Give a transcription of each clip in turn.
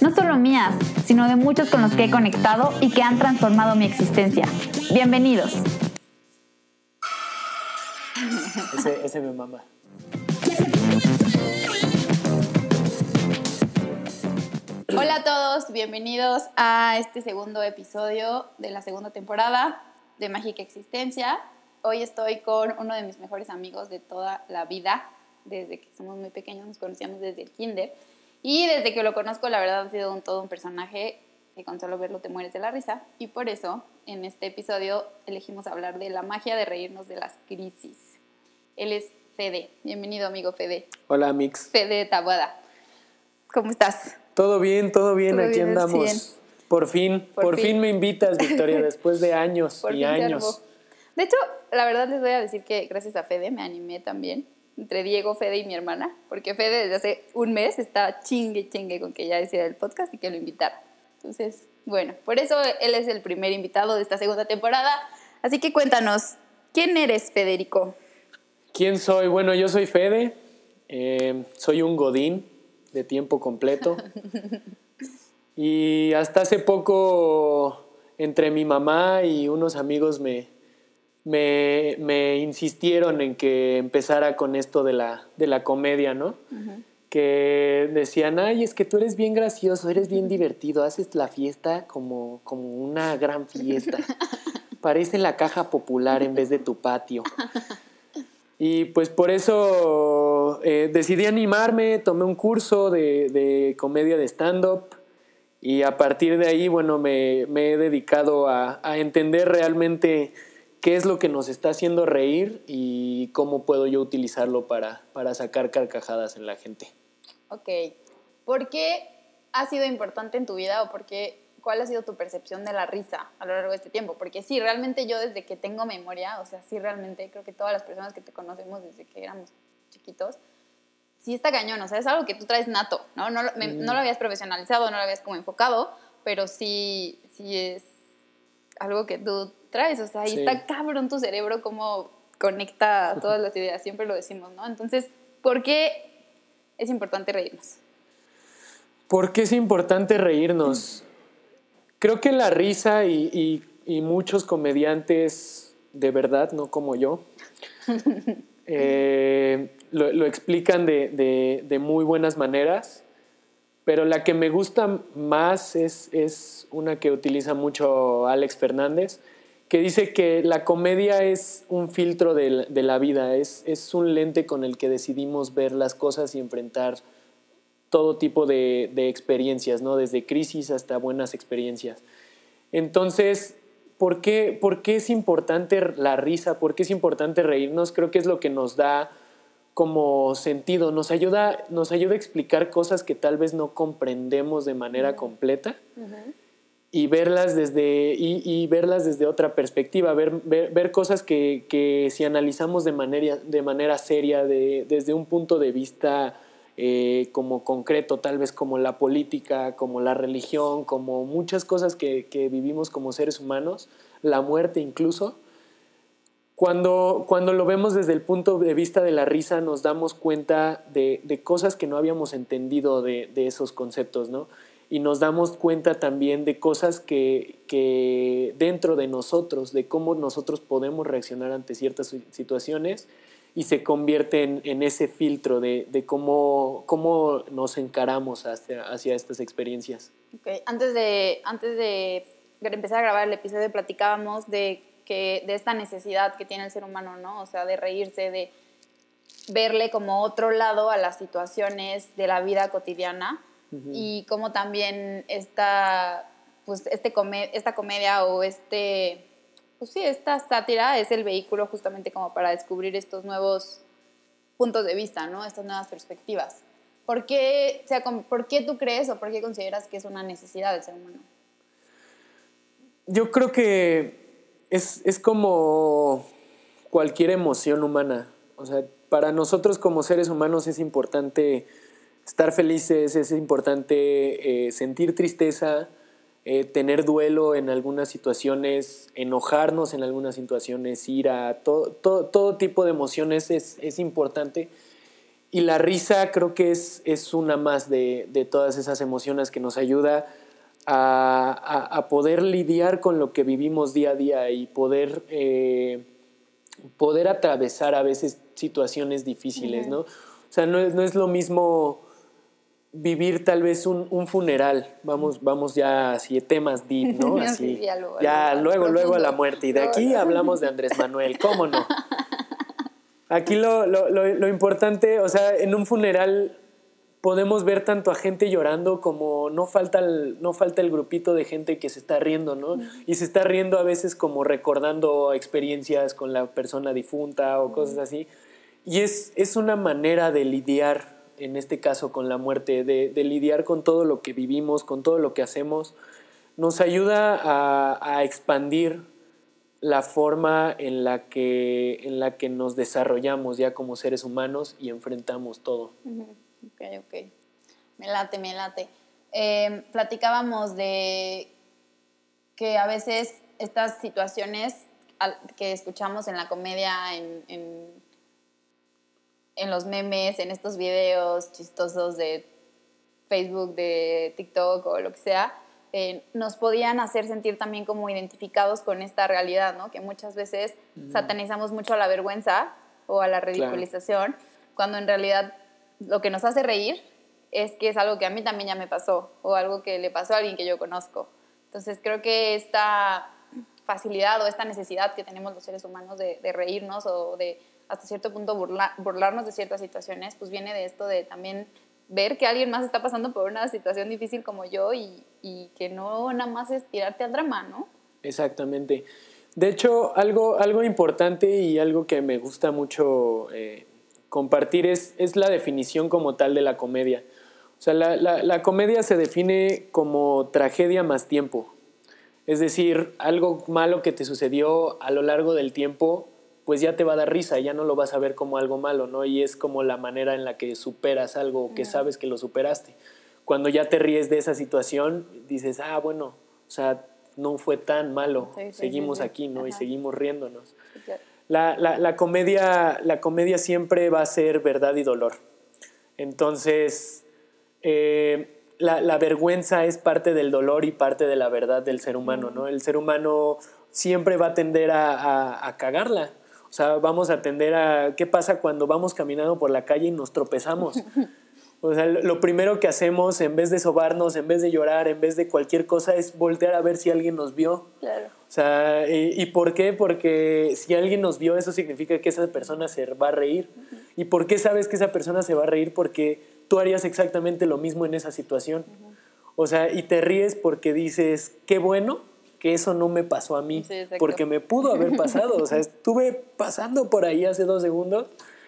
no solo mías, sino de muchos con los que he conectado y que han transformado mi existencia. Bienvenidos. Ese, ese me mama. Hola a todos, bienvenidos a este segundo episodio de la segunda temporada de Mágica Existencia. Hoy estoy con uno de mis mejores amigos de toda la vida, desde que somos muy pequeños, nos conocíamos desde el kinder. Y desde que lo conozco, la verdad ha sido un, todo un personaje que con solo verlo te mueres de la risa. Y por eso, en este episodio, elegimos hablar de la magia de reírnos de las crisis. Él es Fede. Bienvenido, amigo Fede. Hola, Mix. Fede Tabuada. ¿Cómo estás? Todo bien, todo bien, Todo aquí bien, andamos. bien. Por fin, Por por, fin. fin. me invitas, Victoria, después de años Por y años. De hecho, la verdad les voy a decir que gracias a Fede me animé también, entre Diego, Fede y mi hermana, porque Fede desde hace un mes está chingue, chingue con que ya decía el podcast y que lo invitara. Entonces, bueno, por eso él es el primer invitado de esta segunda temporada. Así que cuéntanos, ¿quién eres, Federico? ¿Quién soy? Bueno, yo soy Fede, eh, soy un godín de tiempo completo. y hasta hace poco, entre mi mamá y unos amigos me, me, me insistieron en que empezara con esto de la, de la comedia, ¿no? Que decían, ay, es que tú eres bien gracioso, eres bien divertido, haces la fiesta como, como una gran fiesta. Parece la caja popular en vez de tu patio. Y pues por eso eh, decidí animarme, tomé un curso de, de comedia de stand-up y a partir de ahí, bueno, me, me he dedicado a, a entender realmente qué es lo que nos está haciendo reír y cómo puedo yo utilizarlo para, para sacar carcajadas en la gente. Ok, ¿por qué ha sido importante en tu vida o por qué, cuál ha sido tu percepción de la risa a lo largo de este tiempo? Porque sí, realmente yo desde que tengo memoria, o sea, sí realmente creo que todas las personas que te conocemos desde que éramos chiquitos, sí está cañón, o sea, es algo que tú traes nato, ¿no? No, me- no lo habías profesionalizado, no lo habías como enfocado, pero sí, sí es algo que tú traes, o sea, ahí Sí. está cabrón tu cerebro cómo conecta todas las ideas, siempre lo decimos, ¿no? Entonces, ¿por qué es importante reírnos? ¿Por qué es importante reírnos? Creo que la risa y, y- y muchos comediantes de verdad, no como yo, eh, lo, lo explican de, de- de muy buenas maneras, pero la que me gusta más es, es una que utiliza mucho Alex Fernández, que dice que la comedia es un filtro de la, de la vida, es, es un lente con el que decidimos ver las cosas y enfrentar todo tipo de, de experiencias, ¿no? Desde crisis hasta buenas experiencias. Entonces, ¿por qué, ¿por qué es importante la risa? ¿Por qué es importante reírnos? Creo que es lo que nos da como sentido, nos ayuda, nos ayuda a explicar cosas que tal vez no comprendemos de manera completa y verlas desde, y, verlas desde otra perspectiva, ver, ver, ver cosas que, que si analizamos de manera, de manera seria, de, desde un punto de vista eh, como concreto, tal vez como la política, como la religión, como muchas cosas que, que vivimos como seres humanos, la muerte incluso, cuando, cuando lo vemos desde el punto de vista de la risa nos damos cuenta de, de cosas que no habíamos entendido de, de esos conceptos, ¿no? Y nos damos cuenta también de cosas que, que dentro de nosotros, de cómo nosotros podemos reaccionar ante ciertas si- situaciones y se convierte en, en ese filtro de, de cómo, cómo nos encaramos hacia, hacia estas experiencias. Ok, Antes de, antes de empezar a grabar el episodio platicábamos de, que, de esta necesidad que tiene el ser humano, ¿no? O sea, de reírse, de verle como otro lado a las situaciones de la vida cotidiana y cómo también esta, pues, este come- esta comedia o este, pues sí, esta sátira es el vehículo justamente como para descubrir estos nuevos puntos de vista, ¿no? Estas nuevas perspectivas. ¿Por qué, o sea, ¿Por qué tú crees o por qué consideras que es una necesidad del ser humano? yo creo que es, es como cualquier emoción humana. O sea, para nosotros como seres humanos es importante estar felices, es importante eh, sentir tristeza, eh, tener duelo en algunas situaciones, enojarnos en algunas situaciones, ira, todo, todo, tipo de emociones es, es, importante. Y la risa creo que es, es una más de, de, todas esas emociones que nos ayuda a, a, poder lidiar con lo que vivimos día a día y poder, eh, poder atravesar a veces situaciones difíciles, ¿no? O sea, no es, no es lo mismo vivir tal vez un, un, funeral, vamos, vamos ya así, temas deep, ¿no? Así, ya, luego, ya luego, luego, a la muerte. Y de aquí hablamos de Andrés Manuel, ¿cómo no? Aquí lo, lo, lo, importante, o sea, en un funeral podemos ver tanto a gente llorando como no falta el, no falta el grupito de gente que se está riendo, ¿no? Y se está riendo a veces como recordando experiencias con la persona difunta o cosas así. Y es, es una manera de lidiar en este caso con la muerte, de, lidiar con todo lo que vivimos, con todo lo que hacemos, nos ayuda a, expandir la forma en la, que, en la que nos desarrollamos ya como seres humanos y enfrentamos todo. Ok, ok. Me late, me late. Em, platicábamos de que a veces estas situaciones que escuchamos en la comedia, en en los memes, en estos videos chistosos de Facebook, de TikTok o lo que sea, eh, nos podían hacer sentir también como identificados con esta realidad, ¿no? Que muchas veces satanizamos mucho a la vergüenza o a la ridiculización, cuando en realidad lo que nos hace reír es que es algo que a mí también ya me pasó o algo que le pasó a alguien que yo conozco. Entonces creo que esta facilidad o esta necesidad que tenemos los seres humanos de, de reírnos o de hasta cierto punto burlarnos de ciertas situaciones, pues viene de esto de también ver que alguien más está pasando por una situación difícil como yo y, que no nada más es tirarte al drama, ¿no? Exactamente. De hecho, algo, algo importante y algo que me gusta mucho eh, compartir es, es la definición como tal de la comedia. O sea, la, la comedia se define como tragedia más tiempo. Es decir, algo malo que te sucedió a lo largo del tiempo pues ya te va a dar risa, ya no lo vas a ver como algo malo, ¿no? Y es como la manera en la que superas algo que sabes que lo superaste. Cuando ya te ríes de esa situación, dices, ah, bueno, o sea, no fue tan malo, seguimos aquí, ¿no? Y seguimos riéndonos. La, la, la, comedia, la comedia siempre va a ser verdad y dolor. Entonces, eh, la, la, vergüenza es parte del dolor y parte de la verdad del ser humano, ¿no? El ser humano siempre va a tender a, a, a cagarla. O sea, vamos a atender a qué pasa cuando vamos caminando por la calle y nos tropezamos. O sea, lo primero que hacemos en vez de sobarnos, en vez de llorar, en vez de cualquier cosa, es voltear a ver si alguien nos vio. Claro. O sea, ¿y, por qué? Porque si alguien nos vio, eso significa que esa persona se va a reír. ¿Y por qué sabes que esa persona se va a reír? Porque tú harías exactamente lo mismo en esa situación. O sea, y te ríes porque dices, qué bueno que eso no me pasó a mí, porque me pudo haber pasado, o sea, estuve pasando por ahí hace dos segundos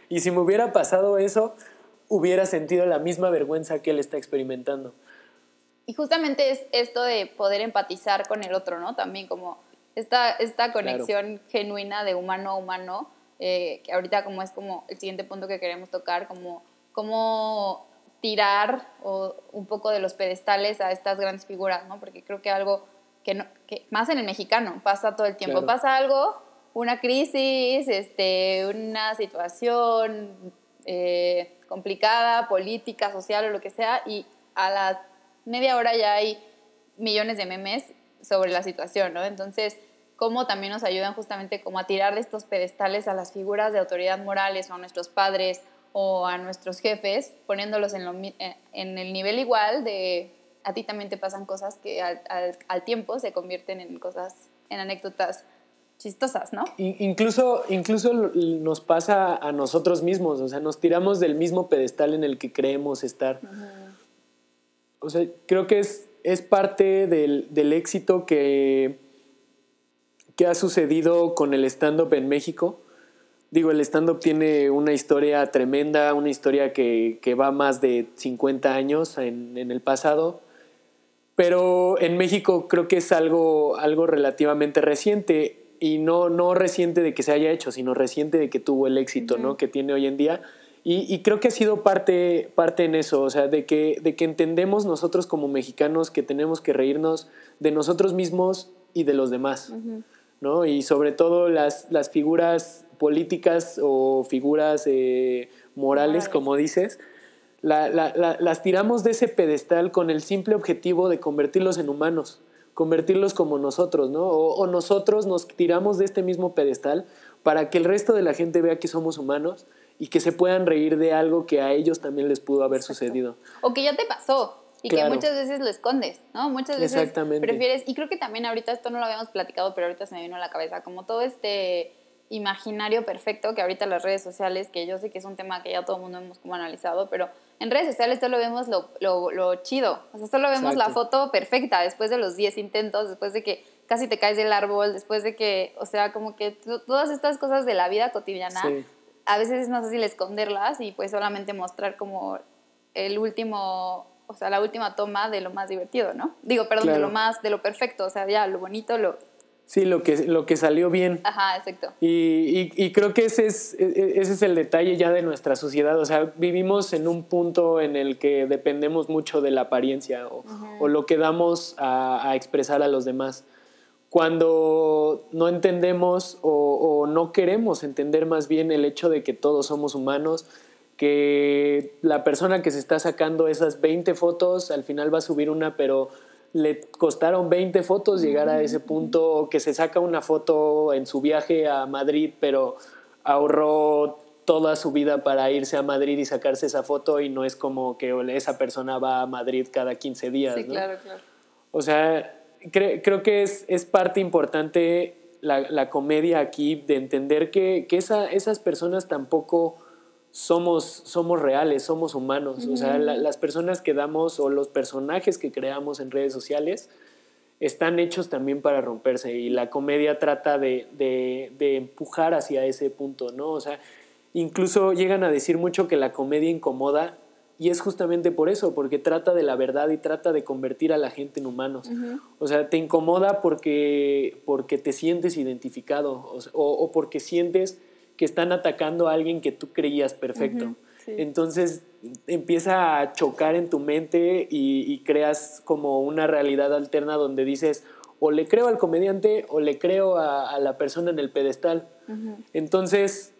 y si me hubiera pasado eso, hubiera sentido la misma vergüenza que él está experimentando. Y justamente es esto de poder empatizar con el otro, ¿no? También como esta, esta conexión genuina de humano a humano, eh, que ahorita como es como el siguiente punto que queremos tocar, como cómo tirar o un poco de los pedestales a estas grandes figuras, ¿no? Porque creo que algo que, no, que más en el mexicano pasa todo el tiempo. Pasa algo, una crisis, este, una situación eh, complicada, política, social o lo que sea, y a la media hora ya hay millones de memes sobre la situación, ¿no? Entonces, cómo también nos ayudan justamente como a tirar de estos pedestales a las figuras de autoridad morales o a nuestros padres o a nuestros jefes, poniéndolos en, lo, eh, en el nivel igual de a ti también te pasan cosas que al, al, tiempo se convierten en cosas, en anécdotas chistosas, ¿no? Incluso, incluso nos pasa a nosotros mismos, o sea, nos tiramos del mismo pedestal en el que creemos estar. O sea, creo que es, es parte del, del éxito que, que ha sucedido con el stand-up en México. Digo, el stand-up tiene una historia tremenda, una historia que, que, va más de 50 años en, en el pasado Pero en México creo que es algo, algo relativamente reciente y no, no reciente de que se haya hecho, sino reciente de que tuvo el éxito ¿no? que tiene hoy en día. Y, creo que ha sido parte, parte en eso, o sea, de que, de que entendemos nosotros como mexicanos que tenemos que reírnos de nosotros mismos y de los demás, ¿no? Y sobre todo las, las figuras políticas o figuras eh, morales, como dices, las tiramos de ese pedestal con el simple objetivo de convertirlos en humanos, convertirlos como nosotros, ¿no? O, nosotros nos tiramos de este mismo pedestal para que el resto de la gente vea que somos humanos y que se puedan reír de algo que a ellos también les pudo haber sucedido. O que ya te pasó y que muchas veces lo escondes, ¿no? Muchas veces prefieres, y creo que también ahorita esto no lo habíamos platicado, pero ahorita se me vino a la cabeza, como todo este imaginario perfecto que ahorita las redes sociales, que yo sé que es un tema que ya todo el mundo hemos como analizado, pero en redes sociales solo vemos lo, lo, lo chido, o sea, solo vemos la foto perfecta después de los 10 intentos, después de que casi te caes del árbol, después de que, o sea, como que todas estas cosas de la vida cotidiana, a veces es más fácil esconderlas y pues solamente mostrar como el último, o sea, la última toma de lo más divertido, ¿no? Digo, perdón, de lo más, de lo perfecto, o sea, ya lo bonito, lo, Sí, lo que, lo que salió bien. Ajá, exacto. Y, creo que ese es, e, e, ese es el detalle ya de nuestra sociedad. O sea, vivimos en un punto en el que dependemos mucho de la apariencia o, lo que damos a, expresar a los demás. Cuando no entendemos o, o no queremos entender más bien el hecho de que todos somos humanos, que la persona que se está sacando esas 20 fotos al final va a subir una, pero le costaron 20 fotos llegar a ese punto, que se saca una foto en su viaje a Madrid, pero ahorró toda su vida para irse a Madrid y sacarse esa foto y no es como que esa persona va a Madrid cada 15 días. Sí, claro, claro. O sea, creo que es, es parte importante la, la, comedia aquí de entender que, que esa, esas personas tampoco somos, somos reales, somos humanos. O sea, las personas que damos o los personajes que creamos en redes sociales están hechos también para romperse y la comedia trata de, de, empujar hacia ese punto, ¿no? O sea, incluso llegan a decir mucho que la comedia incomoda y es justamente por eso, porque trata de la verdad y trata de convertir a la gente en humanos. O sea, te incomoda porque, porque te sientes identificado o, o porque sientes que están atacando a alguien que tú creías perfecto. Entonces empieza a chocar en tu mente y, creas como una realidad alterna donde dices, o le creo al comediante o le creo a, la persona en el pedestal. Entonces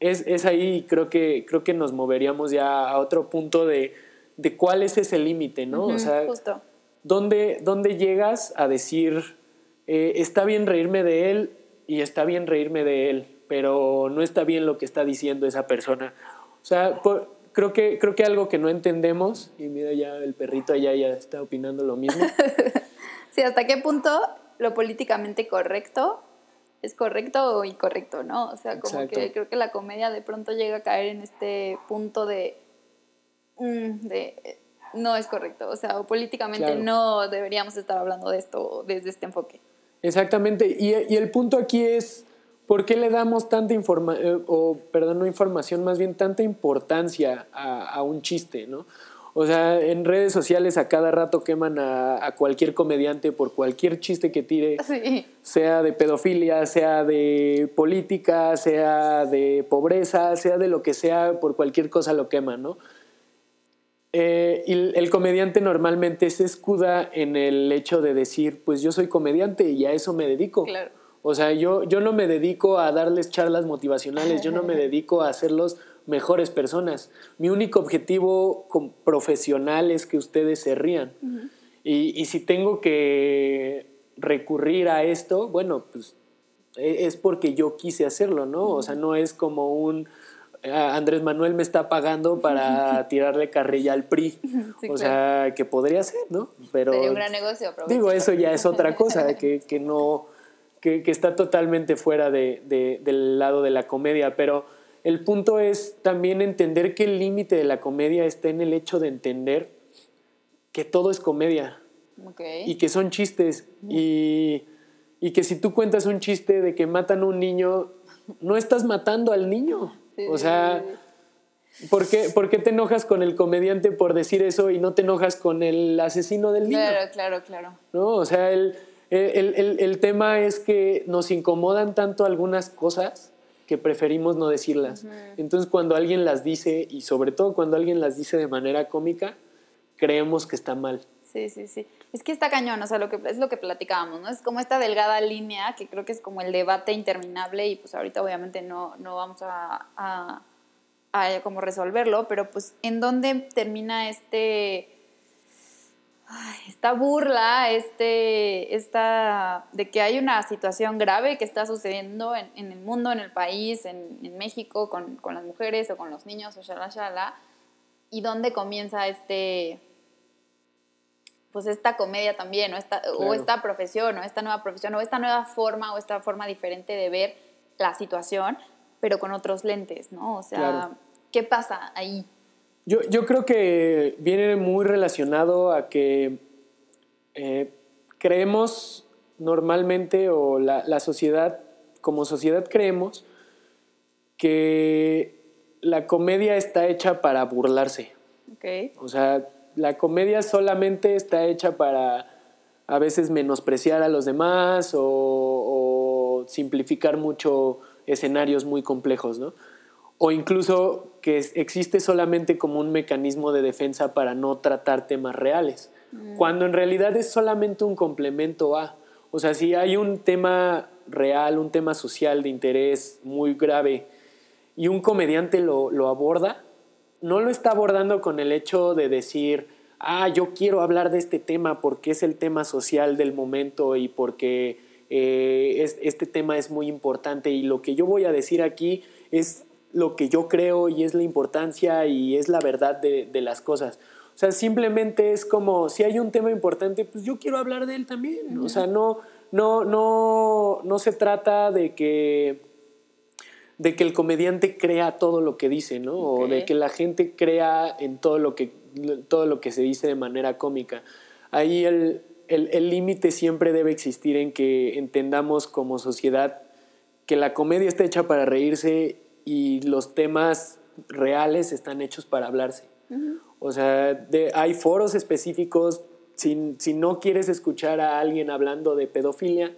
es, es, ahí, creo que, creo que nos moveríamos ya a otro punto de, de cuál es ese límite, ¿no? o sea, ¿dónde, ¿dónde, llegas a decir, eh, está bien reírme de él y está bien reírme de él? Pero no está bien lo que está diciendo esa persona. O sea, creo, que, creo que algo que no entendemos, y mira ya el perrito allá ya está opinando lo mismo. sí, hasta qué punto lo políticamente correcto es correcto o incorrecto, ¿no? O sea, como que creo que la comedia de pronto llega a caer en este punto de, mm, de no es correcto, o sea, o políticamente no deberíamos estar hablando de esto desde este enfoque. Exactamente, y, y el punto aquí es ¿Por qué le damos tanta información, eh, o perdón, no información, más bien tanta importancia a, un chiste, ¿no? O sea, en redes sociales a cada rato queman a, cualquier comediante por cualquier chiste que tire, sea de pedofilia, sea de política, sea de pobreza, sea de lo que sea, por cualquier cosa lo queman, ¿no? Eh, y el comediante normalmente se escuda en el hecho de decir, pues yo soy comediante y a eso me dedico. Claro. O sea, yo, yo no me dedico a darles charlas motivacionales, yo no me dedico a hacerlos mejores personas. Mi único objetivo profesional es que ustedes se rían. y, y, si tengo que recurrir a esto, bueno, pues e, es porque yo quise hacerlo, ¿no? O sea, no es como un... Andrés Manuel me está pagando para tirarle carrilla al PRI. o sea, que podría ser, ¿no? Pero, Sería un gran negocio. Digo, eso ya es otra cosa, que, que no que, está totalmente fuera del lado de la comedia, pero el punto es también entender que el límite de la comedia está en el hecho de entender que todo es comedia y que son chistes y, que si tú cuentas un chiste de que matan a un niño, no estás matando al niño. o sea, ¿Por qué, ¿Por qué te enojas con el comediante por decir eso y no te enojas con el asesino del niño? Claro, claro, claro. ¿No? O sea, el, el, el, el tema es que nos incomodan tanto algunas cosas que preferimos no decirlas. Entonces, cuando alguien las dice, y sobre todo cuando alguien las dice de manera cómica, creemos que está mal. Sí, sí, sí. Es que está cañón, o sea, lo que, es lo que platicábamos, ¿no? Es como esta delgada línea que creo que es como el debate interminable y pues ahorita obviamente no, no vamos a, a, a como resolverlo, pero pues en dónde termina este esta burla, este, esta, de que hay una situación grave que está sucediendo en, en el mundo, en el país, en, en México, con, con, las mujeres o con los niños, o shala, shala, y dónde comienza este, pues esta comedia también, o esta, claro. o esta profesión, o esta nueva profesión, o esta nueva forma, o esta forma diferente de ver la situación, pero con otros lentes, ¿no? O sea, claro. ¿qué pasa ahí? Yo, yo, creo que viene muy relacionado a que eh, creemos normalmente, o la, la, sociedad, como sociedad creemos, que la comedia está hecha para burlarse. Okay. O sea, la comedia solamente está hecha para a veces menospreciar a los demás o, o simplificar mucho escenarios muy complejos, ¿no? O incluso que existe solamente como un mecanismo de defensa para no tratar temas reales, mm. cuando en realidad es solamente un complemento a. O sea, si hay un tema real, un tema social de interés muy grave y un comediante lo, lo aborda, no lo está abordando con el hecho de decir, ah, yo quiero hablar de este tema porque es el tema social del momento y porque eh, es, este tema es muy importante y lo que yo voy a decir aquí es lo que yo creo y es la importancia y es la verdad de, de, las cosas. O sea, simplemente es como, si hay un tema importante, pues yo quiero hablar de él también. O sea, no, no, no, no se trata de que, de que el comediante crea todo lo que dice, ¿no? Okay. O de que la gente crea en todo lo que, todo lo que se dice de manera cómica. Ahí el límite el, el siempre debe existir en que entendamos como sociedad que la comedia está hecha para reírse y los temas reales están hechos para hablarse. Uh -huh. O sea, de, hay foros específicos. Si, si, no quieres escuchar a alguien hablando de pedofilia,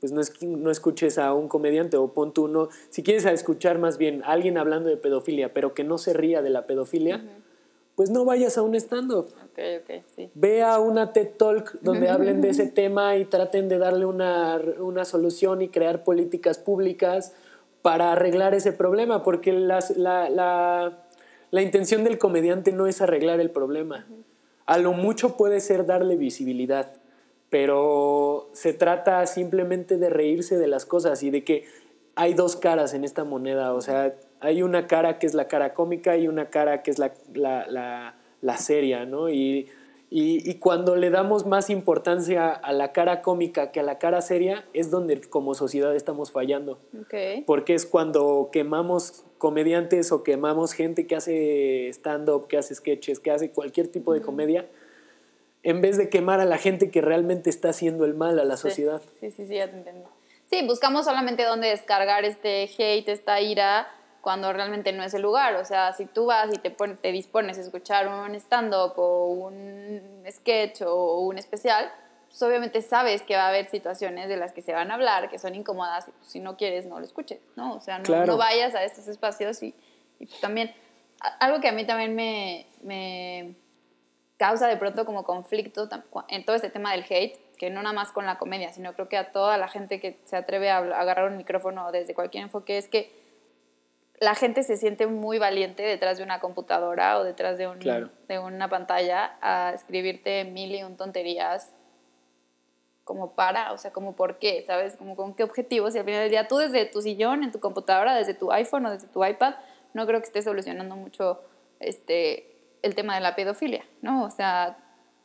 pues no, es, no escuches a un comediante o pon tú uno. Si quieres escuchar más bien a alguien hablando de pedofilia, pero que no se ría de la pedofilia, uh -huh. pues no vayas a un stand-up. Okay, okay, sí. Ve a una TED Talk donde hablen de ese tema y traten de darle una, una solución y crear políticas públicas para arreglar ese problema, porque la, la, la, intención del comediante no es arreglar el problema. A lo mucho puede ser darle visibilidad, pero se trata simplemente de reírse de las cosas y de que hay dos caras en esta moneda, o sea, hay una cara que es la cara cómica y una cara que es la, la seria, ¿no? Y y, y, cuando le damos más importancia a la cara cómica que a la cara seria, es donde como sociedad estamos fallando. Okay. Porque es cuando quemamos comediantes o quemamos gente que hace stand-up, que hace sketches, que hace cualquier tipo de mm. comedia, en vez de quemar a la gente que realmente está haciendo el mal a la sí. sociedad. Sí, sí, sí, ya te entiendo. Sí, buscamos solamente dónde descargar este hate, esta ira, cuando realmente no es el lugar. O sea, si tú vas y te, pon, te dispones a escuchar un stand-up o un sketch o un especial, pues obviamente sabes que va a haber situaciones de las que se van a hablar, que son incómodas, y pues si no quieres, no lo escuches, ¿no? O sea, no, claro. no vayas a estos espacios y, y pues también, algo que a mí también me, me causa de pronto como conflicto en todo este tema del hate, que no nada más con la comedia, sino creo que a toda la gente que se atreve a agarrar un micrófono desde cualquier enfoque, es que la gente se siente muy valiente detrás de una computadora o detrás de, un, claro. de una pantalla a escribirte mil y un tonterías como para, o sea, como por qué, ¿sabes? Como con qué objetivos. Y al final del día tú desde tu sillón, en tu computadora, desde tu iPhone o desde tu iPad, no creo que estés solucionando mucho este, el tema de la pedofilia, ¿no? O sea,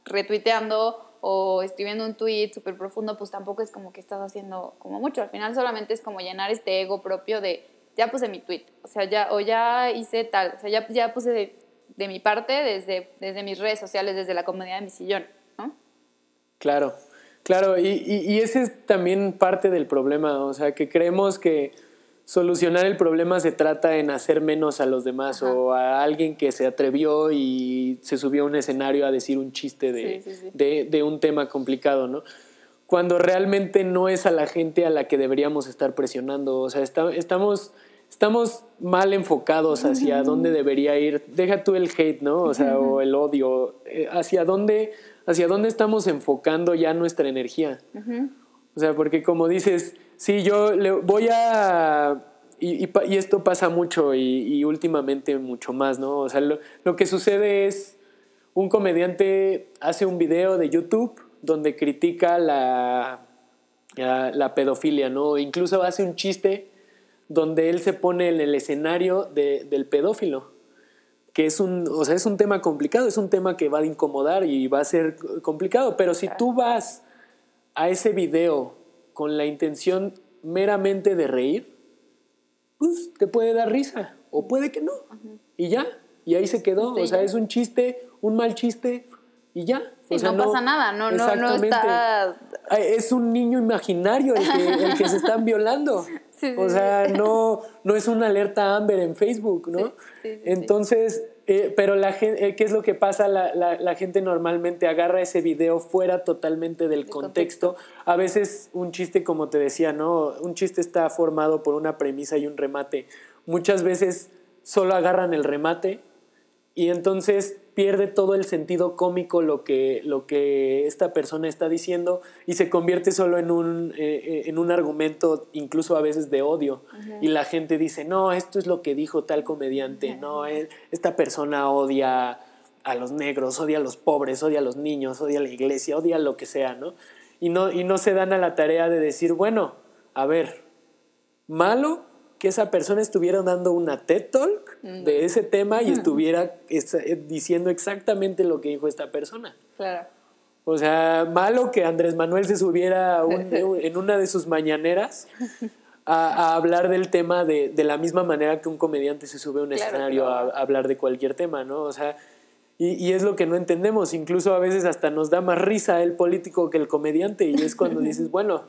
retuiteando o escribiendo un tweet súper profundo, pues tampoco es como que estás haciendo como mucho. Al final solamente es como llenar este ego propio de ya puse mi tweet, o sea, ya, o ya hice tal, o sea, ya, ya puse de, de, mi parte desde, desde mis redes sociales, desde la comodidad de mi sillón, ¿no? Claro, claro, y, y, y ese es también parte del problema, o sea, que creemos que solucionar el problema se trata en hacer menos a los demás o a alguien que se atrevió y se subió a un escenario a decir un chiste de, de, un tema complicado, ¿no? Cuando realmente no es a la gente a la que deberíamos estar presionando. O sea, estamos, estamos mal enfocados hacia dónde debería ir. Deja tú el hate, ¿no? O sea, o el odio. Eh, hacia dónde, hacia dónde estamos enfocando ya nuestra energía. O sea, porque como dices, sí, yo le voy a... Y, esto pasa mucho y, últimamente mucho más, ¿no? O sea, lo, que sucede es, un comediante hace un video de YouTube donde critica la, la, pedofilia, ¿no? Incluso hace un chiste donde él se pone en el escenario del pedófilo, que es un, o sea, es un tema complicado, es un tema que va a incomodar y va a ser complicado, pero si tú vas a ese video con la intención meramente de reír, pues te puede dar risa o puede que no. Y ya, y ahí se quedó. o sea, es un chiste, un mal chiste y ya. o sea, no, pasa nada, no, no, no está... Es un niño imaginario el que, el que se están violando. o sea, no, no es una alerta Amber en Facebook, ¿no? Entonces, eh, pero la gente, eh, ¿qué es lo que pasa? La, la, gente normalmente agarra ese video fuera totalmente del contexto. A veces un chiste, como te decía, ¿no? Un chiste está formado por una premisa y un remate. Muchas veces solo agarran el remate y entonces pierde todo el sentido cómico lo que, lo que esta persona está diciendo y se convierte solo en un, eh, eh, en un argumento incluso a veces de odio. Y la gente dice, no, esto es lo que dijo tal comediante, no, esta persona odia a los negros, odia a los pobres, odia a los niños, odia a la iglesia, odia lo que sea, ¿no? Y no, y no se dan a la tarea de decir, bueno, a ver, malo que esa persona estuviera dando una TED Talk de ese tema y estuviera eh, diciendo exactamente lo que dijo esta persona. Claro. O sea, malo que Andrés Manuel se subiera en una de sus mañaneras a, hablar del tema de, la misma manera que un comediante se sube a un escenario A, hablar de cualquier tema, ¿no? O sea, y, y, es lo que no entendemos. Incluso a veces hasta nos da más risa el político que el comediante y es cuando dices, bueno,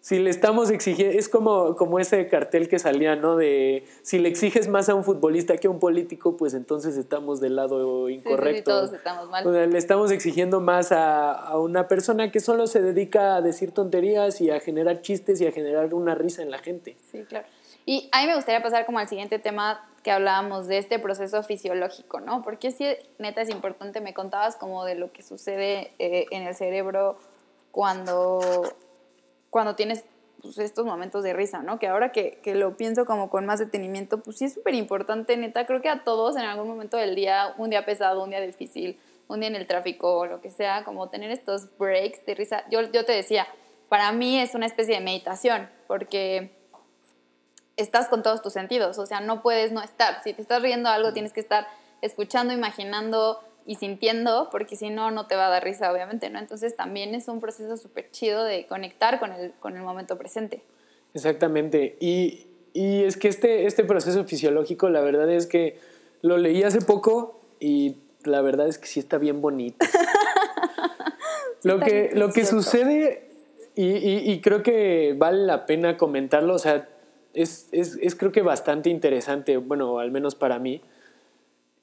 si le estamos exigiendo, es como, como ese cartel que salía, ¿no? De si le exiges más a un futbolista que a un político, pues entonces estamos del lado incorrecto. Sí, todos estamos mal. le estamos exigiendo más a, a, una persona que solo se dedica a decir tonterías y a generar chistes y a generar una risa en la gente. Sí, claro. Y a mí me gustaría pasar como al siguiente tema que hablábamos de este proceso fisiológico, ¿no? Porque si neta es importante, me contabas como de lo que sucede eh, en el cerebro cuando cuando tienes pues, estos momentos de risa, ¿no? Que ahora que, que lo pienso como con más detenimiento, pues sí es súper importante, neta, creo que a todos en algún momento del día, un día pesado, un día difícil, un día en el tráfico lo que sea, como tener estos breaks de risa. Yo, yo te decía, para mí es una especie de meditación, porque estás con todos tus sentidos, o sea, no puedes no estar. Si te estás riendo algo, tienes que estar escuchando, imaginando, y sintiendo, porque si no, no te va a dar risa, obviamente, ¿no? Entonces también es un proceso súper chido de conectar con el, con el momento presente. Exactamente. Y, y, es que este, este proceso fisiológico, la verdad es que lo leí hace poco y la verdad es que sí está bien bonito. lo, que, lo que sucede, y, y, creo que vale la pena comentarlo, o sea, es, es, es creo que bastante interesante, bueno, al menos para mí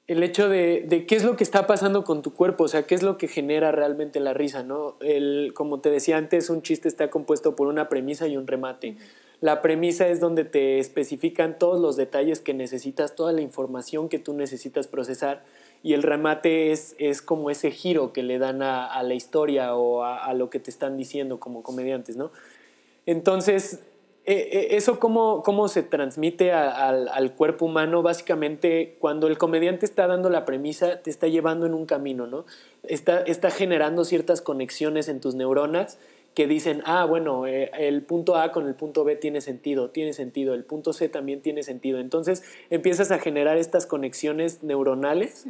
el hecho de, qué es lo que está pasando con tu cuerpo, o sea, qué es lo que genera realmente la risa, ¿no? El, como te decía antes, un chiste está compuesto por una premisa y un remate. La premisa es donde te especifican todos los detalles que necesitas, toda la información que tú necesitas procesar, y el remate es, es como ese giro que le dan a, la historia o a, a, lo que te están diciendo como comediantes, ¿no? Entonces, ¿Eso cómo, cómo se transmite al, cuerpo humano? Básicamente, cuando el comediante está dando la premisa, te está llevando en un camino, ¿no? Está, está generando ciertas conexiones en tus neuronas que dicen, ah, bueno, eh, el punto A con el punto B tiene sentido, tiene sentido, el punto C también tiene sentido. Entonces empiezas a generar estas conexiones neuronales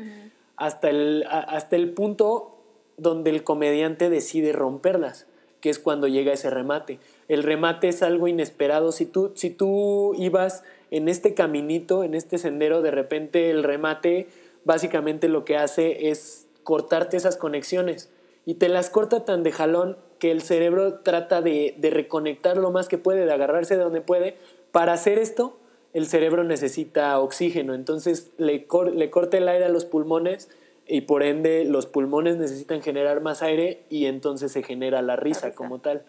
hasta, el, hasta el punto donde el comediante decide romperlas, que es cuando llega ese remate el remate es algo inesperado. Si tú, si tú ibas en este caminito, en este sendero, de repente el remate básicamente lo que hace es cortarte esas conexiones y te las corta tan de jalón que el cerebro trata de, reconectar lo más que puede, de agarrarse de donde puede. Para hacer esto, el cerebro necesita oxígeno, entonces le, le corta el aire a los pulmones y por ende los pulmones necesitan generar más aire y entonces se genera la risa, como tal.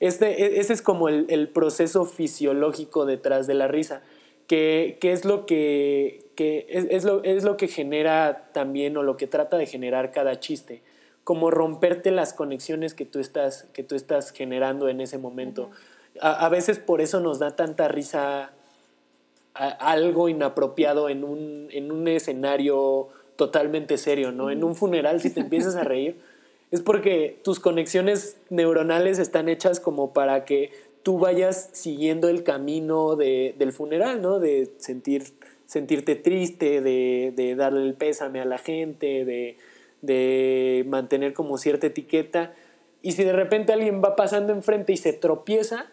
este, e, ese es como el, proceso fisiológico detrás de la risa, que, es lo que, es, lo, es, lo, que genera también o lo que trata de generar cada chiste, como romperte las conexiones que tú estás, que tú estás generando en ese momento. a, a, veces por eso nos da tanta risa algo inapropiado en un, en un escenario totalmente serio, ¿no? En un funeral, si te empiezas a reír, es porque tus conexiones neuronales están hechas como para que tú vayas siguiendo el camino del funeral, ¿no? De sentir, sentirte triste, de, darle el pésame a la gente, de, de mantener como cierta etiqueta. Y si de repente alguien va pasando enfrente y se tropieza,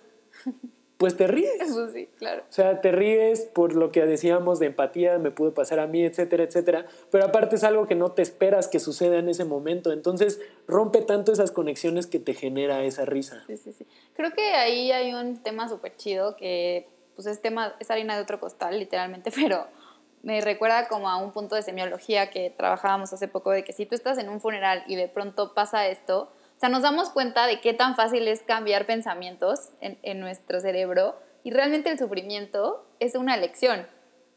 pues te ríes. Eso sí, claro. O sea, te ríes por lo que decíamos de empatía, me pudo pasar a mí, etcétera, etcétera. Pero aparte es algo que no te esperas que suceda en ese momento. Entonces rompe tanto esas conexiones que te genera esa risa. Sí, sí, sí. Creo que ahí hay un tema súper chido que pues es tema, es harina de otro costal, literalmente, pero me recuerda como a un punto de semiología que trabajábamos hace poco, de que si tú estás en un funeral y de pronto pasa esto, o sea, nos damos cuenta de qué tan fácil es cambiar pensamientos en, nuestro cerebro y realmente el sufrimiento es una elección.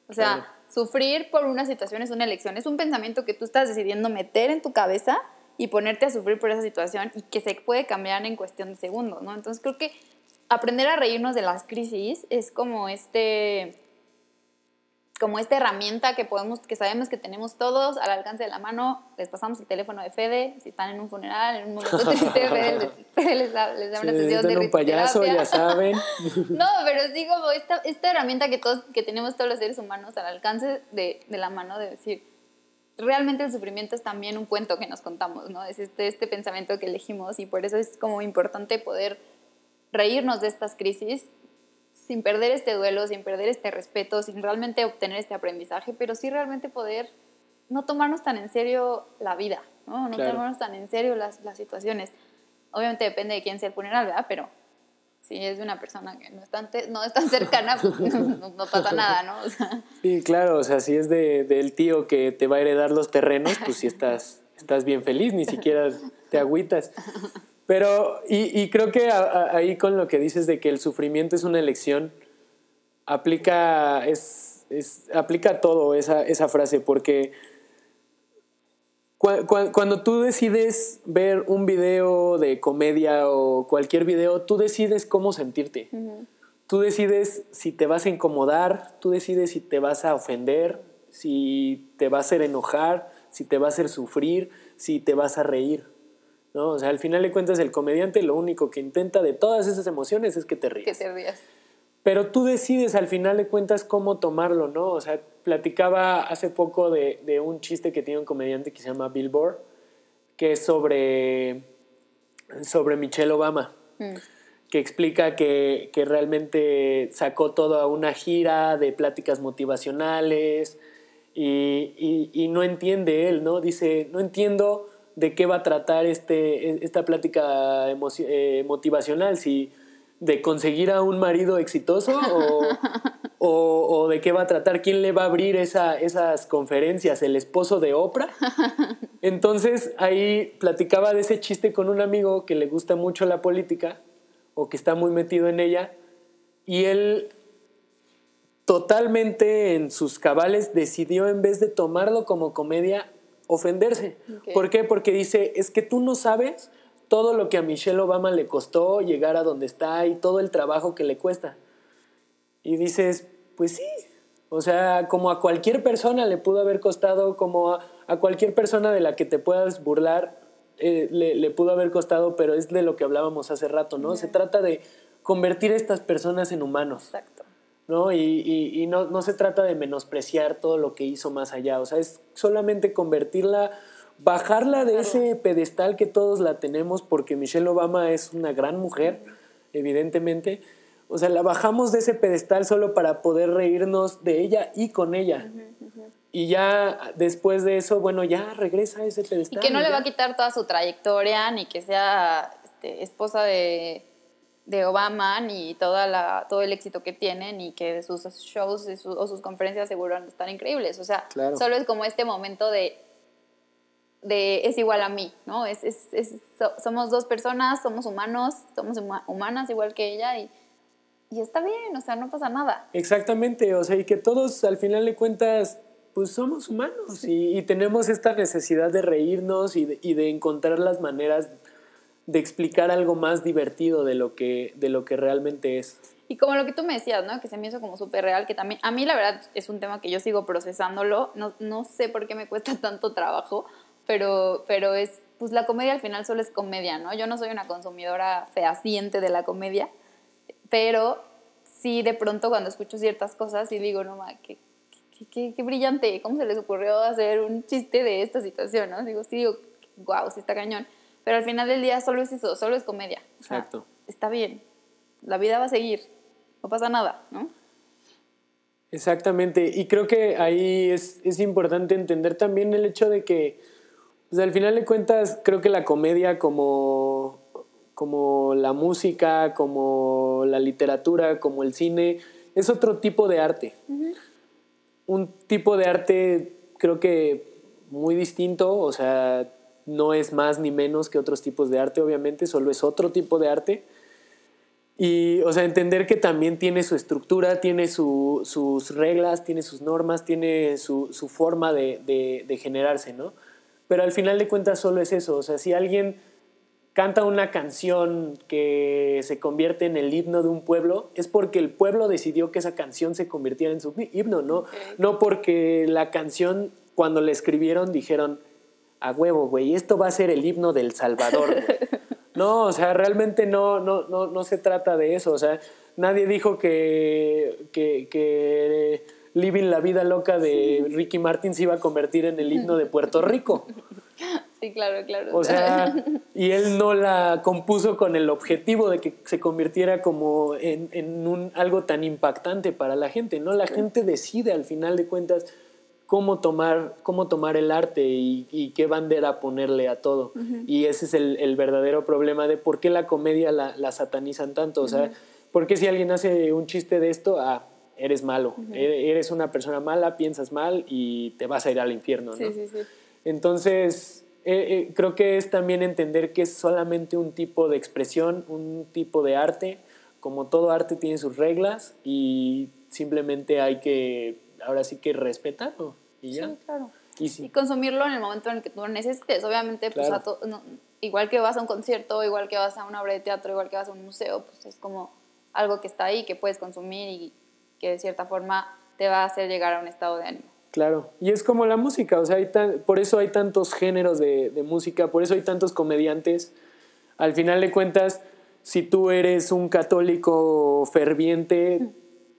O sea, sufrir por una situación es una elección, es un pensamiento que tú estás decidiendo meter en tu cabeza y ponerte a sufrir por esa situación y que se puede cambiar en cuestión de segundos, ¿no? Entonces creo que aprender a reírnos de las crisis es como este como esta herramienta que podemos, que sabemos que tenemos todos al alcance de la mano, les pasamos el teléfono de Fede, si están en un funeral, en un momento triste, Fede, les, da, una sesión de un payaso, ya saben. no, pero sí como esta, esta herramienta que todos, que tenemos todos los seres humanos al alcance de, de, la mano de decir, realmente el sufrimiento es también un cuento que nos contamos, ¿no? Es este, este pensamiento que elegimos y por eso es como importante poder reírnos de estas crisis sin perder este duelo, sin perder este respeto, sin realmente obtener este aprendizaje, pero sí realmente poder no tomarnos tan en serio la vida, no, no tomarnos tan en serio las, las, situaciones. Obviamente depende de quién sea el funeral, ¿verdad? Pero si es de una persona que no es tan, no es tan cercana, pues no, pasa nada, ¿no? Sí, claro, o sea, si es de, del tío que te va a heredar los terrenos, pues sí estás, estás bien feliz, ni siquiera te agüitas. Pero, y, creo que ahí con lo que dices de que el sufrimiento es una elección, aplica, es, aplica todo esa, esa frase, porque cuando tú decides ver un video de comedia o cualquier video, tú decides cómo sentirte. Tú decides si te vas a incomodar, tú decides si te vas a ofender, si te va a hacer enojar, si te va a hacer sufrir, si te vas a reír. ¿No? O sea, al final de cuentas el comediante lo único que intenta de todas esas emociones es que te rías. Que te rías. Pero tú decides al final de cuentas cómo tomarlo, ¿no? O sea, platicaba hace poco de, un chiste que tiene un comediante que se llama Billboard, que es sobre, sobre Michelle Obama, mm. que explica que, realmente sacó toda una gira de pláticas motivacionales y, y no entiende él, ¿no? Dice, no entiendo de qué va a tratar este, esta plática eh, motivacional, si de conseguir a un marido exitoso o, de qué va a tratar, quién le va a abrir esa, esas conferencias, el esposo de Oprah. Entonces ahí platicaba de ese chiste con un amigo que le gusta mucho la política o que está muy metido en ella y él totalmente en sus cabales decidió en vez de tomarlo como comedia ofenderse. ¿Por qué? Porque dice, es que tú no sabes todo lo que a Michelle Obama le costó llegar a donde está y todo el trabajo que le cuesta. Y dices, pues sí, o sea, como a cualquier persona le pudo haber costado, como a, cualquier persona de la que te puedas burlar, eh, le, pudo haber costado, pero es de lo que hablábamos hace rato, ¿no? Se trata de convertir a estas personas en humanos. Exacto. ¿No? Y, no, se trata de menospreciar todo lo que hizo más allá, o sea, es solamente convertirla, bajarla de ese pedestal que todos la tenemos, porque Michelle Obama es una gran mujer, evidentemente, o sea, la bajamos de ese pedestal solo para poder reírnos de ella y con ella. Y ya después de eso, bueno, ya regresa a ese pedestal. Y que no le va a quitar toda su trayectoria, ni que sea este, esposa de de Obama ni toda la, todo el éxito que tienen y que sus shows o sus conferencias seguro estar increíbles. O sea, solo es como este momento de, de es igual a mí, ¿no? Es, es, es, somos dos personas, somos humanos, somos humanas igual que ella y, y está bien, o sea, no pasa nada. Exactamente, o sea, y que todos al final de cuentas pues somos humanos y, y, tenemos esta necesidad de reírnos y de, y de encontrar las maneras de explicar algo más divertido de lo que, de lo que realmente es. Y como lo que tú me decías, ¿no? Que se me hizo como súper real, que también, a mí la verdad es un tema que yo sigo procesándolo, no, no sé por qué me cuesta tanto trabajo, pero, pero es, pues la comedia al final solo es comedia, ¿no? Yo no soy una consumidora fehaciente de la comedia, pero sí de pronto cuando escucho ciertas cosas y digo, no, ma, qué, qué, qué, brillante, ¿cómo se les ocurrió hacer un chiste de esta situación, ¿no? Digo, sí, digo, wow, sí está cañón. Pero al final del día solo es eso, solo es comedia. Exacto. está bien. La vida va a seguir. No pasa nada, ¿no? Exactamente. Y creo que ahí es, es importante entender también el hecho de que, pues al final de cuentas, creo que la comedia como, como la música, como la literatura, como el cine, es otro tipo de arte. Un tipo de arte creo que muy distinto, o sea, no es más ni menos que otros tipos de arte, obviamente, solo es otro tipo de arte. Y, o sea, entender que también tiene su estructura, tiene sus reglas, tiene sus normas, tiene su, forma de, de, generarse, ¿no? Pero al final de cuentas solo es eso. O sea, si alguien canta una canción que se convierte en el himno de un pueblo, es porque el pueblo decidió que esa canción se convirtiera en su himno, ¿no? No porque la canción, cuando la escribieron, dijeron, a huevo, güey, esto va a ser el himno del Salvador. No, o sea, realmente no, no, no, no se trata de eso. O sea, nadie dijo que, que, Living la Vida Loca de Ricky Martin se iba a convertir en el himno de Puerto Rico. Sí, claro, claro. O sea, y él no la compuso con el objetivo de que se convirtiera como en, en un, algo tan impactante para la gente, ¿no? La gente decide al final de cuentas cómo tomar, cómo tomar el arte y, qué bandera ponerle a todo. Y ese es el, verdadero problema de por qué la comedia la, satanizan tanto. O sea, ¿por qué si alguien hace un chiste de esto, ah, eres malo, e, eres una persona mala, piensas mal y te vas a ir al infierno, ¿no? Sí, sí, sí. Entonces, eh, eh, creo que es también entender que es solamente un tipo de expresión, un tipo de arte. Como todo arte tiene sus reglas y simplemente hay que ahora sí que respetarlo y ya. Sí, claro. Y, consumirlo en el momento en el que tú lo necesites. Obviamente, pues igual que vas a un concierto, igual que vas a una obra de teatro, igual que vas a un museo, pues es como algo que está ahí, que puedes consumir y que de cierta forma te va a hacer llegar a un estado de ánimo. Claro, y es como la música, o sea, hay por eso hay tantos géneros de, de música, por eso hay tantos comediantes. Al final de cuentas, si tú eres un católico ferviente,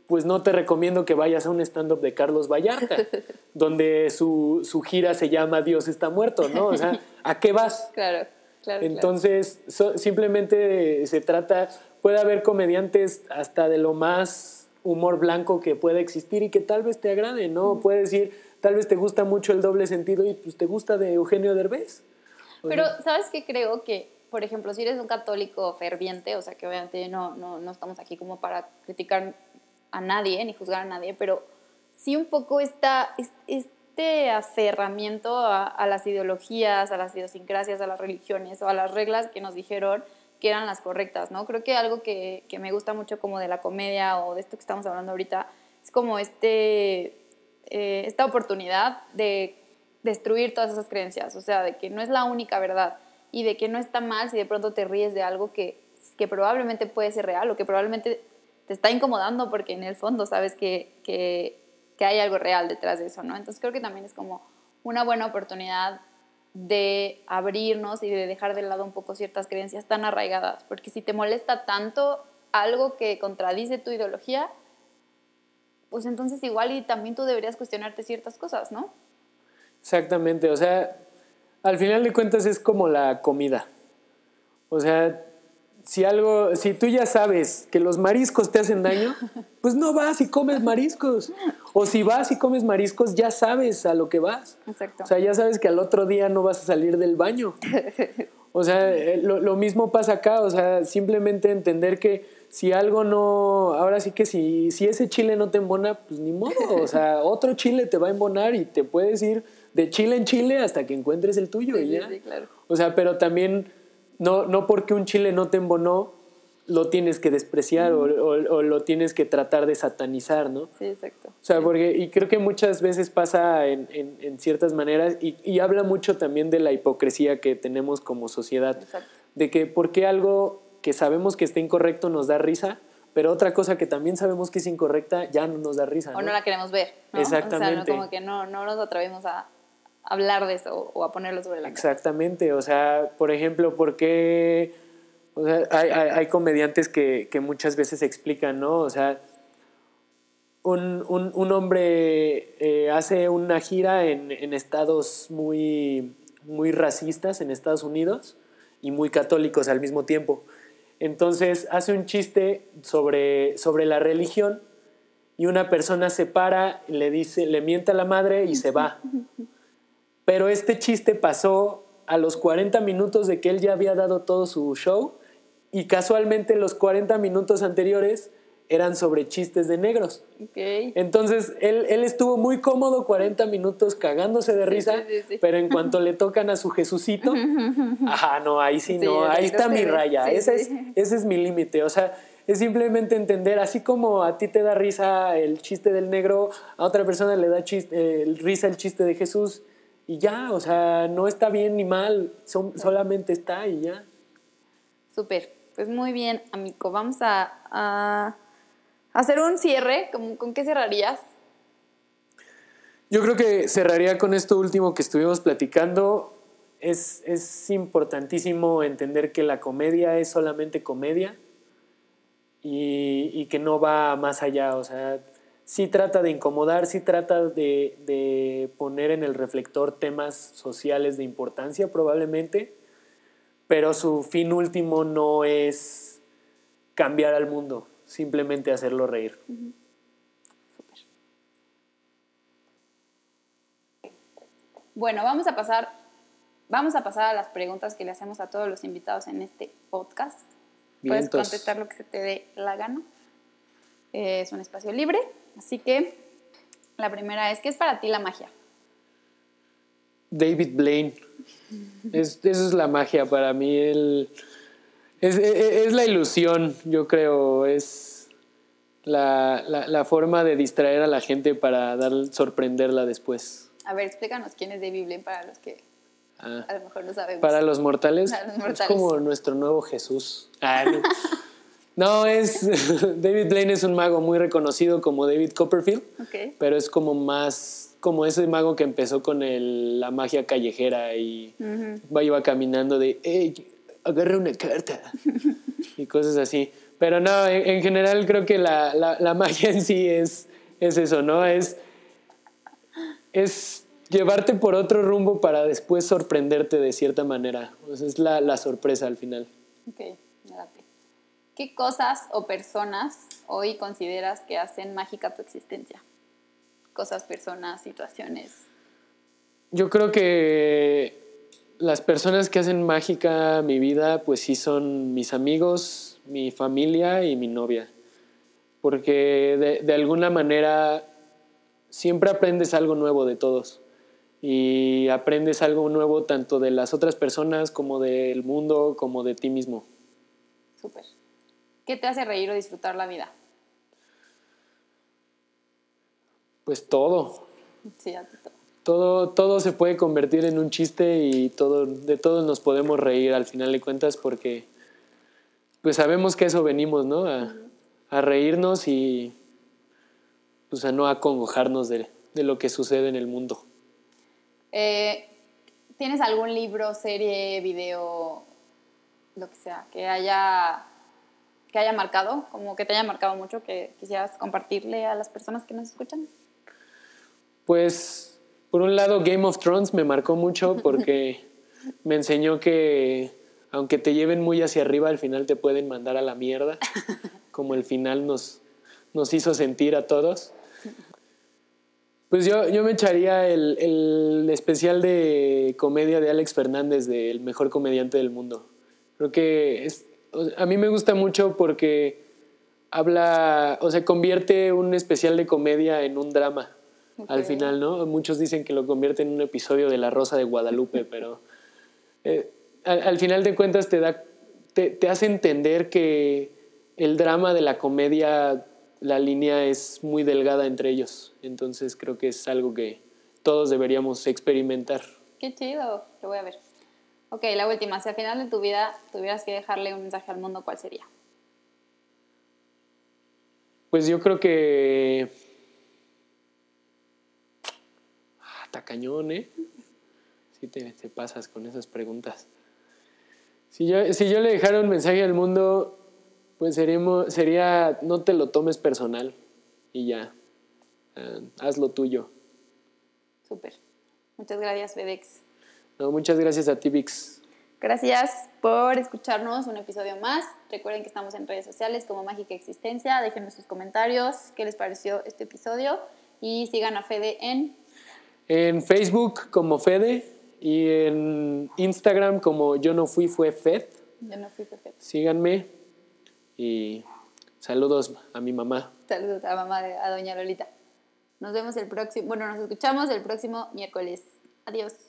pues no te recomiendo que vayas a un stand-up de Carlos Vallarta, donde su, gira se llama Dios está muerto, ¿no? O sea, ¿a qué vas? Claro, claro. Entonces, simplemente se trata, puede haber comediantes hasta de lo más humor blanco que pueda existir y que tal vez te agrade, ¿no? Puede decir, tal vez te gusta mucho el doble sentido y pues te gusta de Eugenio Derbez. Pero, ¿sabes qué creo que por ejemplo, si eres un católico ferviente, o sea que obviamente no, no, no, estamos aquí como para criticar a nadie ni juzgar a nadie, pero sí un poco esta, este aferramiento a, las ideologías, a las idiosincrasias, a las religiones o a las reglas que nos dijeron que eran las correctas, ¿no? Creo que algo que, que me gusta mucho como de la comedia o de esto que estamos hablando ahorita es como este, eh, esta oportunidad de destruir todas esas creencias, o sea, de que no es la única verdad y de que no está mal si de pronto te ríes de algo que, que probablemente puede ser real o que probablemente te está incomodando porque en el fondo sabes que, que, que, hay algo real detrás de eso, ¿no? Entonces creo que también es como una buena oportunidad de abrirnos y de dejar de lado un poco ciertas creencias tan arraigadas, porque si te molesta tanto algo que contradice tu ideología, pues entonces igual y también tú deberías cuestionarte ciertas cosas, ¿no? Exactamente, o sea, al final de cuentas es como la comida. O sea, si algo, si tú ya sabes que los mariscos te hacen daño, pues no vas y comes mariscos. O si vas y comes mariscos, ya sabes a lo que vas. Exacto. O sea, ya sabes que al otro día no vas a salir del baño. O sea, eh, lo, lo mismo pasa acá, o sea, simplemente entender que si algo no, ahora sí que si, si ese chile no te embona, pues ni modo, o sea, otro chile te va a embonar y te puedes ir de chile en chile hasta que encuentres el tuyo Sí, y sí, ya. sí, claro. O sea, pero también no, no porque un chile no te embonó, lo tienes que despreciar o, o- o lo tienes que tratar de satanizar, ¿no? Sí, exacto. O sea, porque, y creo que muchas veces pasa en, en- en ciertas maneras y, y habla mucho también de la hipocresía que tenemos como sociedad. Exacto. De que por qué algo que sabemos que está incorrecto nos da risa, pero otra cosa que también sabemos que es incorrecta ya no nos da risa. O ¿no? no la queremos ver. ¿no? O sea, Exactamente. no, como que no, no nos atrevemos a hablar de eso o a ponerlo sobre la. Exactamente, o sea, por ejemplo, ¿por qué? O sea, hay, hay- hay comediantes que, que muchas veces explican, ¿no? O sea, un, un- un hombre eh, hace una gira en, en estados muy, muy racistas en Estados Unidos y muy católicos al mismo tiempo. Entonces hace un chiste sobre, sobre la religión y una persona se para, le dice, le mienta a la madre y se va. Pero este chiste pasó a los 40 minutos de que él ya había dado todo su show y casualmente los 40 minutos anteriores eran sobre chistes de negros. Ok. Entonces él, él estuvo muy cómodo 40 minutos cagándose de risa, sí, sí, sí. pero en cuanto le tocan a su Jesucito, ajá, no, ahí sí, no, ahí está mi raya, ese. Es, ese es mi límite, o sea, es simplemente entender, así como a ti te da risa el chiste del negro, a otra persona le da eh, risa el chiste de Jesús y ya, o sea, no está bien ni mal, son- solamente está y ya. Súper. Pues muy bien, amigo. Vamos a, a hacer un cierre. ¿Con, ¿Con qué cerrarías? Yo creo que cerraría con esto último que estuvimos platicando. Es, es importantísimo entender que la comedia es solamente comedia y, y que no va más allá. O sea, sí trata de incomodar, sí trata de, de poner en el reflector temas sociales de importancia probablemente, pero su fin último no es cambiar al mundo, simplemente hacerlo reír. Bueno, vamos a pasar, vamos a pasar a las preguntas que le hacemos a todos los invitados en este podcast. Puedes contestar lo que se te dé la gana. Eh, es un espacio libre, así que la primera es, ¿qué es para ti la magia? David Blaine. Es, eso es la magia para mí. El, es, es- es la ilusión, yo creo. Es la, la- la forma de distraer a la gente para dar, sorprenderla después. A ver, explícanos quién es David Blaine para los que Ah, a lo mejor no sabemos. Para los mortales, Para los es mortales. como nuestro nuevo Jesús. Ah, no. No, es David Blaine es un mago muy reconocido como David Copperfield, Ok. pero es como más como ese mago que empezó con el- la magia callejera y va iba caminando de, hey, agarra una carta y cosas así. Pero no, en, en general creo que la, la- la magia en sí es, es eso, ¿no? Es, es llevarte por otro rumbo para después sorprenderte de cierta manera. Es la, la sorpresa al final. Ok, me. ¿Qué cosas o personas hoy consideras que hacen mágica tu existencia? Cosas, personas, situaciones. Yo creo que las personas que hacen mágica mi vida, pues sí son mis amigos, mi familia y mi novia. Porque de, de alguna manera siempre aprendes algo nuevo de todos. Y aprendes algo nuevo tanto de las otras personas como del mundo, como de ti mismo. Súper. ¿Qué te hace reír o disfrutar la vida? Pues todo, Sí, a ti todo. todo, todo se puede convertir en un chiste y todo, de todos nos podemos reír al final de cuentas porque pues sabemos que eso venimos, ¿no? A, a reírnos y pues a no acongojarnos de, de lo que sucede en el mundo. Eh, ¿Tienes algún libro, serie, video, lo que sea, que haya, que haya marcado, como que te haya marcado mucho, que quisieras compartirle a las personas que nos escuchan? Pues por un lado Game of Thrones me marcó mucho porque me enseñó que aunque te lleven muy hacia arriba, al final te pueden mandar a la mierda, como el final nos, nos hizo sentir a todos. Pues yo, yo me echaría el, el especial de comedia de Alex Fernández, del mejor comediante del mundo. Creo que es, a mí me gusta mucho porque habla, o sea, convierte un especial de comedia en un drama al final, ¿no? Muchos dicen que lo convierte en un episodio de La Rosa de Guadalupe, pero eh, al, al final de cuentas te da, te, te hace entender que el drama de la comedia, la línea es muy delgada entre ellos. Entonces creo que es algo que todos deberíamos experimentar. Qué chido, lo voy a ver. Ok, la última. Si al final de tu vida tuvieras que dejarle un mensaje al mundo, ¿cuál sería? Pues yo creo que. Ah, está cañón, ¿eh? Sí, te, te pasas con esas preguntas. Si yo, si yo le dejara un mensaje al mundo, pues seríamos, sería: no te lo tomes personal y ya. Ah, haz lo tuyo. Súper. Muchas gracias, FedEx. No, muchas gracias a ti, Vix. Gracias por escucharnos un episodio más. Recuerden que estamos en redes sociales como Mágica Existencia. Déjenos sus comentarios, qué les pareció este episodio. Y sigan a Fede en En Facebook como Fede y en Instagram como Yo no fui, fue Fed. Yo no fui perfecto. Síganme y saludos a mi mamá. Saludos a mamá de a doña Lolita. Nos vemos el próximo, bueno, nos escuchamos el próximo miércoles. Adiós.